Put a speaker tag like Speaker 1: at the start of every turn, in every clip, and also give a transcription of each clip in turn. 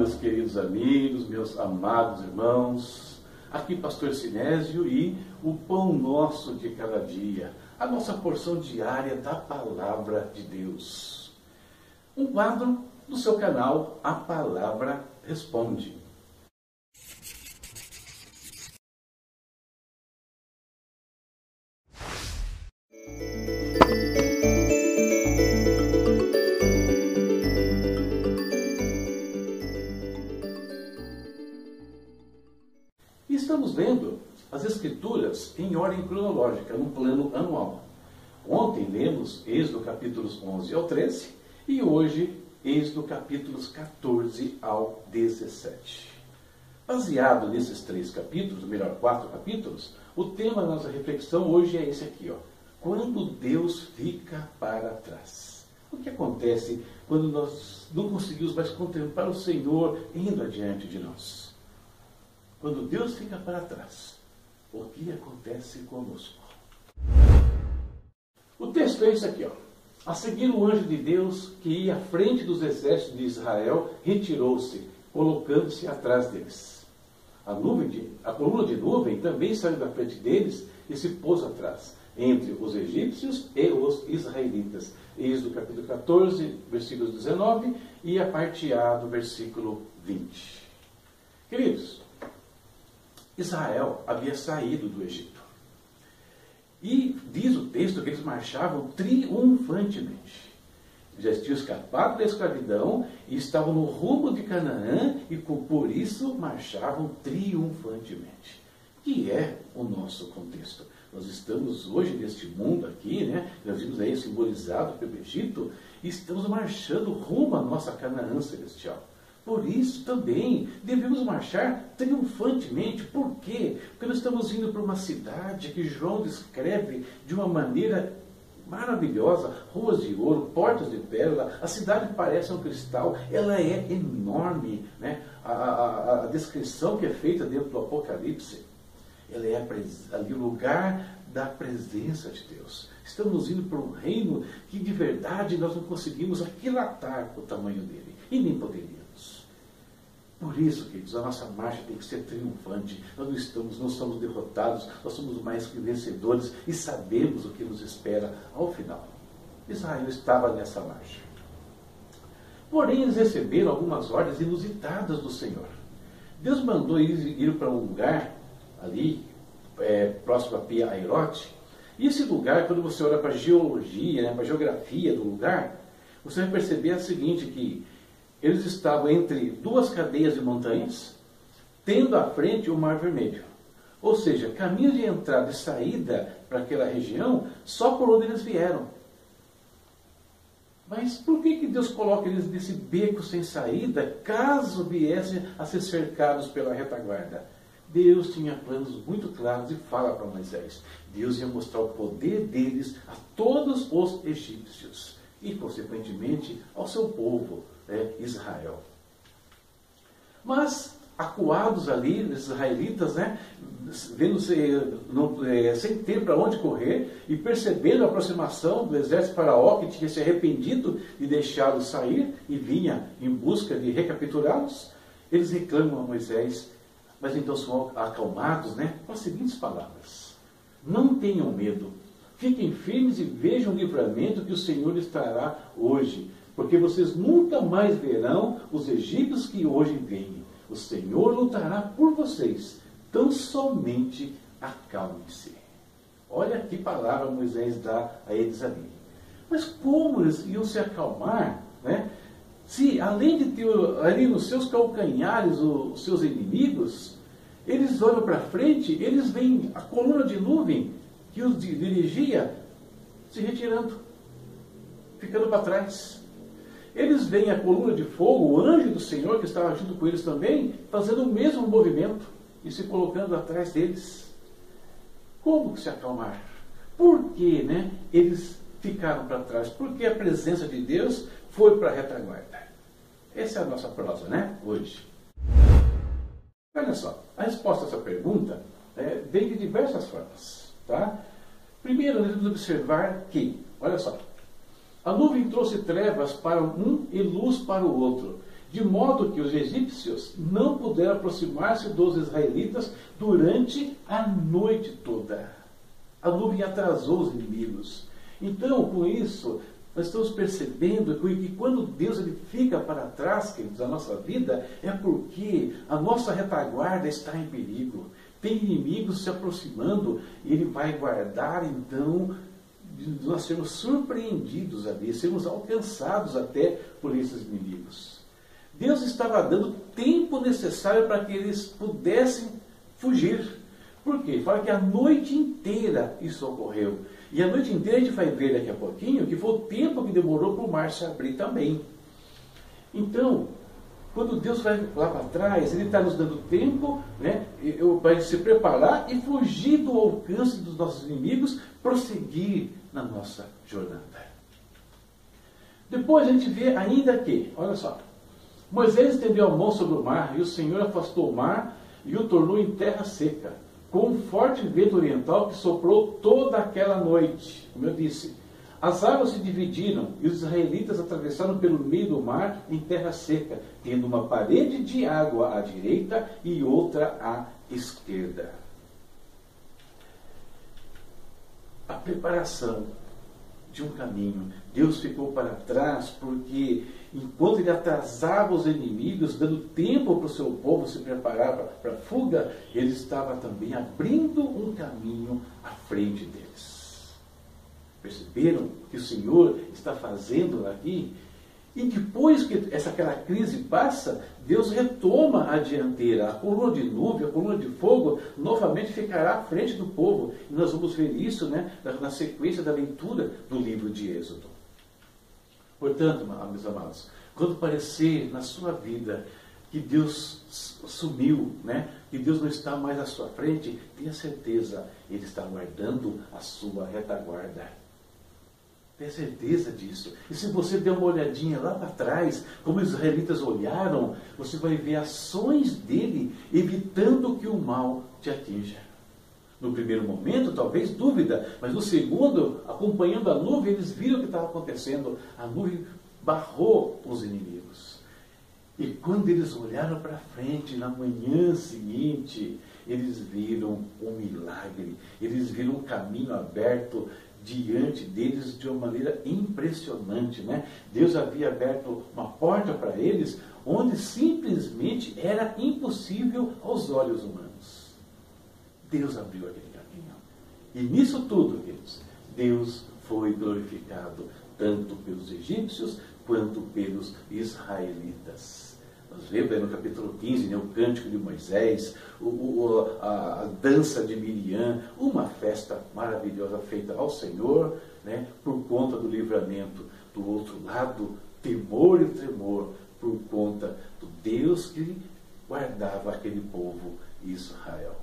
Speaker 1: meus queridos amigos, meus amados irmãos. Aqui, Pastor Sinésio e o pão nosso de cada dia, a nossa porção diária da Palavra de Deus. Um quadro do seu canal A Palavra Responde. Em ordem cronológica, no plano anual. Ontem lemos Êxodo capítulos 11 ao 13 e hoje Êxodo capítulos 14 ao 17. Baseado nesses três capítulos, melhor, quatro capítulos, o tema da nossa reflexão hoje é esse aqui, ó. Quando Deus fica para trás. O que acontece quando nós não conseguimos mais contemplar o Senhor indo adiante de nós? Quando Deus fica para trás, o que acontece conosco? O texto é isso aqui, ó. A seguir, o anjo de Deus, que ia à frente dos exércitos de Israel, retirou-se, colocando-se atrás deles. A, de, a coluna de nuvem também saiu da frente deles e se pôs atrás, entre os egípcios e os israelitas. Eis do capítulo 14, versículo 19, e a parte A do versículo 20. Queridos, Israel havia saído do Egito. E diz o texto que eles marchavam triunfantemente. Já tinham escapado da escravidão e estavam no rumo de Canaã e por isso marchavam triunfantemente. Que é o nosso contexto. Nós estamos hoje neste mundo aqui, né? Nós vimos aí simbolizado pelo Egito, e estamos marchando rumo à nossa Canaã celestial. Por isso também devemos marchar triunfantemente. Por quê? Porque nós estamos indo para uma cidade que João descreve de uma maneira maravilhosa, ruas de ouro, portas de pérola, a cidade parece um cristal, ela é enorme. Né? A, a, a descrição que é feita dentro do Apocalipse, ela é ali o lugar da presença de Deus. Estamos indo para um reino que de verdade nós não conseguimos aquilatar o tamanho dele, e nem poderíamos. Por isso, queridos, a nossa marcha tem que ser triunfante. Nós não estamos, não somos derrotados, nós somos mais que vencedores e sabemos o que nos espera ao final. Israel estava nessa marcha. Porém, eles receberam algumas ordens inusitadas do Senhor. Deus mandou eles ir para um lugar ali, é, próximo a Pia Airote. E esse lugar, quando você olha para a geologia, né, para a geografia do lugar, você vai perceber o seguinte, que eles estavam entre duas cadeias de montanhas, tendo à frente o Mar Vermelho. Ou seja, caminho de entrada e saída para aquela região só por onde eles vieram. Mas por que, que Deus coloca eles nesse beco sem saída, caso viessem a ser cercados pela retaguarda? Deus tinha planos muito claros e fala para Moisés. Deus ia mostrar o poder deles a todos os egípcios e, consequentemente, ao seu povo, né, Israel. Mas, acuados ali, os israelitas, né, vendo-se não, é, sem ter para onde correr e percebendo a aproximação do exército faraó, que tinha se arrependido de deixá-los sair e vinha em busca de recapturá-los, eles reclamam a Moisés, mas então são acalmados né, com as seguintes palavras: Não tenham medo, fiquem firmes e vejam o livramento que o Senhor lhes trará hoje porque vocês nunca mais verão os egípcios que hoje vêm. O Senhor lutará por vocês, tão somente acalme-se. Olha que palavra Moisés dá a eles ali. Mas como eles iam se acalmar, né? Se além de ter ali nos seus calcanhares os seus inimigos, eles olham para frente, eles veem a coluna de nuvem que os dirigia se retirando, ficando para trás. Eles veem a coluna de fogo, o anjo do Senhor que estava junto com eles também, fazendo o mesmo movimento e se colocando atrás deles. Como se acalmar? Por que né, eles ficaram para trás? Porque a presença de Deus foi para a retaguarda. Essa é a nossa prosa, né? Hoje. Olha só, a resposta a essa pergunta é, vem de diversas formas. Tá? Primeiro, nós devemos observar que, olha só, a nuvem trouxe trevas para um e luz para o outro. de modo que os egípcios não puderam aproximar-se dos israelitas durante a noite toda. A nuvem atrasou os inimigos. Então, com isso, nós estamos percebendo que quando Deus ele fica para trás, queridos, da nossa vida, é porque a nossa retaguarda está em perigo. Tem inimigos se aproximando, ele vai guardar, então, nós sermos surpreendidos ali, sermos alcançados até por esses inimigos. Deus estava dando tempo necessário para que eles pudessem fugir. Por quê? Fala que a noite inteira isso ocorreu. E a noite inteira a gente vai ver daqui a pouquinho que foi o tempo que demorou para o mar se abrir também. Então, quando Deus vai lá para trás, Ele está nos dando tempo né, para se preparar e fugir do alcance dos nossos inimigos, prosseguir na nossa jornada. Depois a gente vê ainda que, olha só, Moisés estendeu a mão sobre o mar e o Senhor afastou o mar e o tornou em terra seca com um forte vento oriental que soprou toda aquela noite. Como eu disse, as águas se dividiram e os israelitas atravessaram pelo meio do mar em terra seca, tendo uma parede de água à direita e outra à esquerda. A preparação de um caminho. Deus ficou para trás porque enquanto ele atrasava os inimigos, dando tempo para o seu povo se preparar para a fuga, ele estava também abrindo um caminho à frente deles. Perceberam que o Senhor está fazendo aqui? E depois que essa aquela crise passa, Deus retoma a dianteira. A coluna de nuvem, a coluna de fogo, novamente ficará à frente do povo. E nós vamos ver isso né, na sequência da leitura do livro de Êxodo. Portanto, meus amados, quando parecer na sua vida que Deus sumiu, né? que Deus não está mais à sua frente, tenha certeza, Ele está guardando a sua retaguarda. Tenha certeza disso. E se você der uma olhadinha lá para trás, como os israelitas olharam, você vai ver ações dele evitando que o mal te atinja. No primeiro momento, talvez dúvida, mas no segundo, acompanhando a nuvem, eles viram o que estava acontecendo. A nuvem barrou os inimigos. E quando eles olharam para frente, na manhã seguinte, eles viram um milagre, eles viram um caminho aberto diante deles de uma maneira impressionante. Né? Deus havia aberto uma porta para eles onde simplesmente era impossível aos olhos humanos. Deus abriu aquele caminho. E nisso tudo, queridos, Deus foi glorificado tanto pelos egípcios quanto pelos israelitas. Nós vemos no capítulo 15 né, o cântico de Moisés, o, o, a, a, dança de Miriam, uma festa maravilhosa feita ao Senhor, né, por conta do livramento. Do outro lado, temor e tremor por conta do Deus que guardava aquele povo Israel.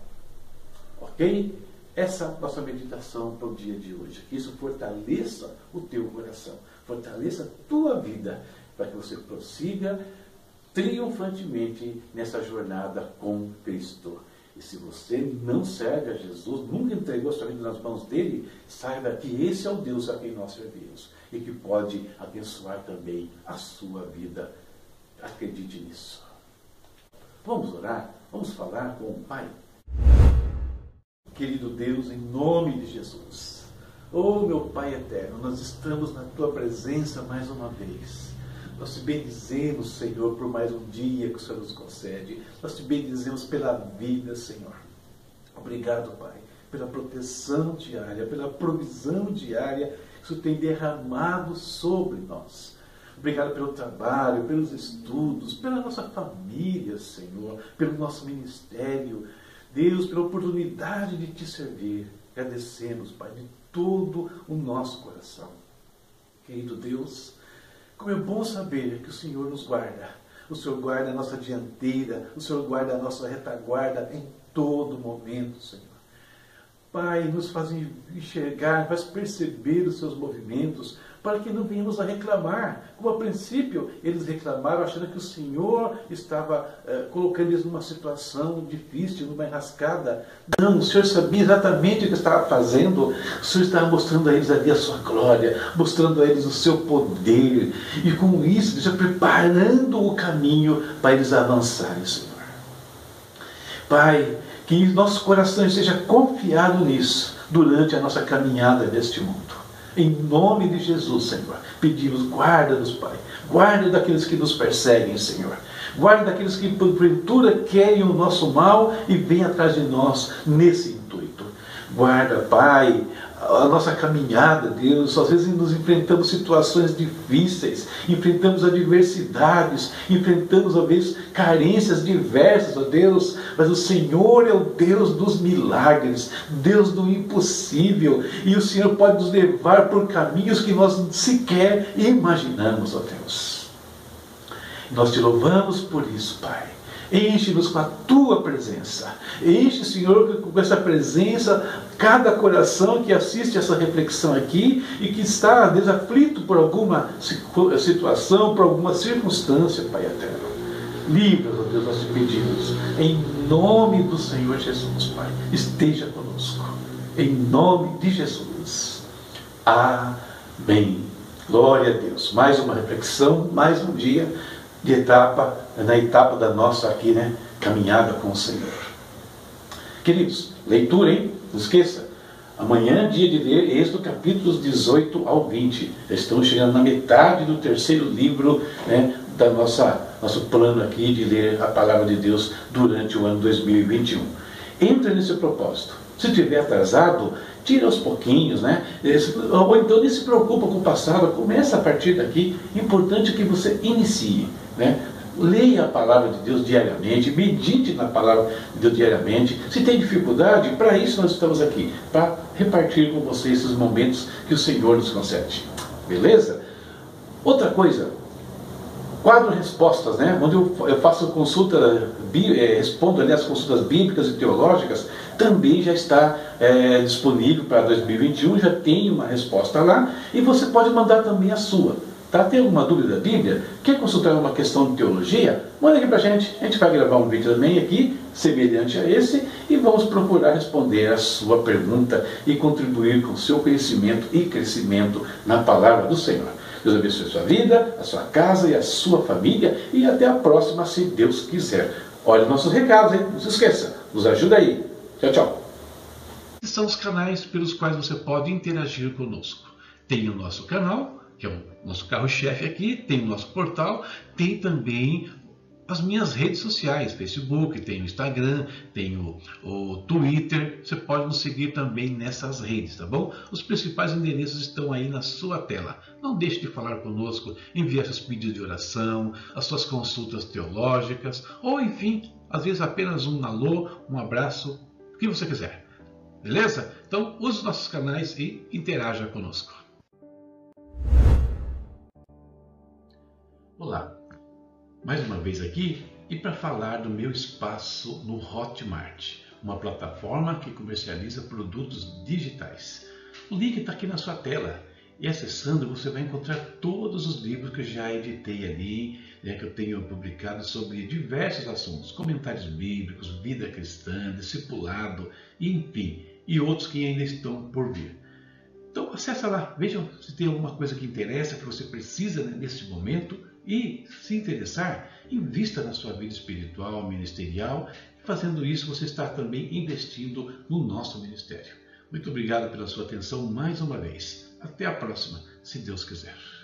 Speaker 1: Ok? Essa é a nossa meditação para o dia de hoje. Que isso fortaleça o teu coração, fortaleça a tua vida, para que você prossiga triunfantemente nessa jornada com Cristo. E se você não serve a Jesus, nunca entregou sua vida nas mãos dele, saiba que esse é o Deus a quem nós servimos e que pode abençoar também a sua vida. Acredite nisso. Vamos orar? Vamos falar com o Pai? Querido Deus, em nome de Jesus. Oh, meu Pai eterno, nós estamos na tua presença mais uma vez. Nós te bendizemos, Senhor, por mais um dia que o Senhor nos concede. Nós te bendizemos pela vida, Senhor. Obrigado, Pai, pela proteção diária, pela provisão diária que o tem derramado sobre nós. Obrigado pelo trabalho, pelos estudos, pela nossa família, Senhor, pelo nosso ministério. Deus, pela oportunidade de te servir. Agradecemos, Pai, de todo o nosso coração. Querido Deus, como é bom saber que o Senhor nos guarda. O Senhor guarda a nossa dianteira, o Senhor guarda a nossa retaguarda em todo momento, Senhor. Pai, nos faz enxergar, faz perceber os seus movimentos, para que não venhamos a reclamar. Como a princípio eles reclamaram achando que o Senhor estava eh, colocando eles numa situação difícil, numa enrascada. Não, o Senhor sabia exatamente o que estava fazendo. O Senhor estava mostrando a eles ali a sua glória, mostrando a eles o seu poder. E com isso, já preparando o caminho para eles avançarem, Senhor. Pai, que nosso coração esteja confiado nisso durante a nossa caminhada neste mundo. Em nome de Jesus, Senhor, pedimos, guarda-nos, Pai. Guarda daqueles que nos perseguem, Senhor. Guarda daqueles que, porventura, querem o nosso mal e vêm atrás de nós nesse intuito. Guarda, Pai, a nossa caminhada, Deus. Às vezes nos enfrentamos situações difíceis, enfrentamos adversidades, enfrentamos, às vezes, carências diversas, ó Deus. Mas o Senhor é o Deus dos milagres, Deus do impossível. E o Senhor pode nos levar por caminhos que nós sequer imaginamos, ó Deus. Nós te louvamos por isso, Pai. Enche-nos com a tua presença. Enche, Senhor, com essa presença cada coração que assiste essa reflexão aqui e que está desaflito por alguma situação, por alguma circunstância, Pai eterno. Livra, ó Deus, nós te pedimos. Em nome do Senhor Jesus, Pai. Esteja conosco. Em nome de Jesus. Amém. Glória a Deus. Mais uma reflexão, mais um dia de etapa, na etapa da nossa aqui, né? Caminhada com o Senhor. Queridos, leitura, hein? Não esqueça. Amanhã dia de ler Êxodo capítulos 18 ao 20. estamos chegando na metade do terceiro livro né, da nossa nosso plano aqui de ler a palavra de Deus durante o ano 2021. Entre nesse propósito. Se tiver atrasado, tira aos pouquinhos, né? Ou então nem se preocupa com o passado, começa a partir daqui. Importante que você inicie, né? Leia a palavra de Deus diariamente, medite na palavra de Deus diariamente. Se tem dificuldade, para isso nós estamos aqui, para repartir com você esses momentos que o Senhor nos concede. Beleza? Outra coisa, quadro respostas, né? onde eu, faço consulta, é, respondo ali as consultas bíblicas e teológicas, também já está é, disponível para 2021, já tem uma resposta lá, e você pode mandar também a sua. Tá? Tem alguma dúvida da Bíblia? Quer consultar uma questão de teologia? Manda aqui para a gente. A gente vai gravar um vídeo também aqui, semelhante a esse, e vamos procurar responder a sua pergunta e contribuir com o seu conhecimento e crescimento na palavra do Senhor. Deus abençoe a sua vida, a sua casa e a sua família. E até a próxima, se Deus quiser. Olha os nossos recados, hein? Não se esqueça. Nos ajuda aí. Tchau, tchau. São os canais pelos quais você pode interagir conosco. Tem o nosso canal que é o nosso carro-chefe aqui, tem o nosso portal, tem também as minhas redes sociais, Facebook, tem o Instagram, tem o, o, Twitter, você pode nos seguir também nessas redes, tá bom? Os principais endereços estão aí na sua tela. Não deixe de falar conosco, enviar seus pedidos de oração, as suas consultas teológicas, ou enfim, às vezes apenas um alô, um abraço, o que você quiser. Beleza? Então use os nossos canais e interaja conosco. Olá, mais uma vez aqui e para falar do meu espaço no Hotmart, uma plataforma que comercializa produtos digitais. O link está aqui na sua tela e acessando você vai encontrar todos os livros que eu já editei ali, né, que eu tenho publicado sobre diversos assuntos, comentários bíblicos, vida cristã, discipulado, enfim, e outros que ainda estão por vir. Então acessa lá, vejam se tem alguma coisa que interessa, que você precisa né, nesse momento e, se interessar, invista na sua vida espiritual, ministerial. Fazendo isso, você está também investindo no nosso ministério. Muito obrigado pela sua atenção mais uma vez. Até a próxima, se Deus quiser.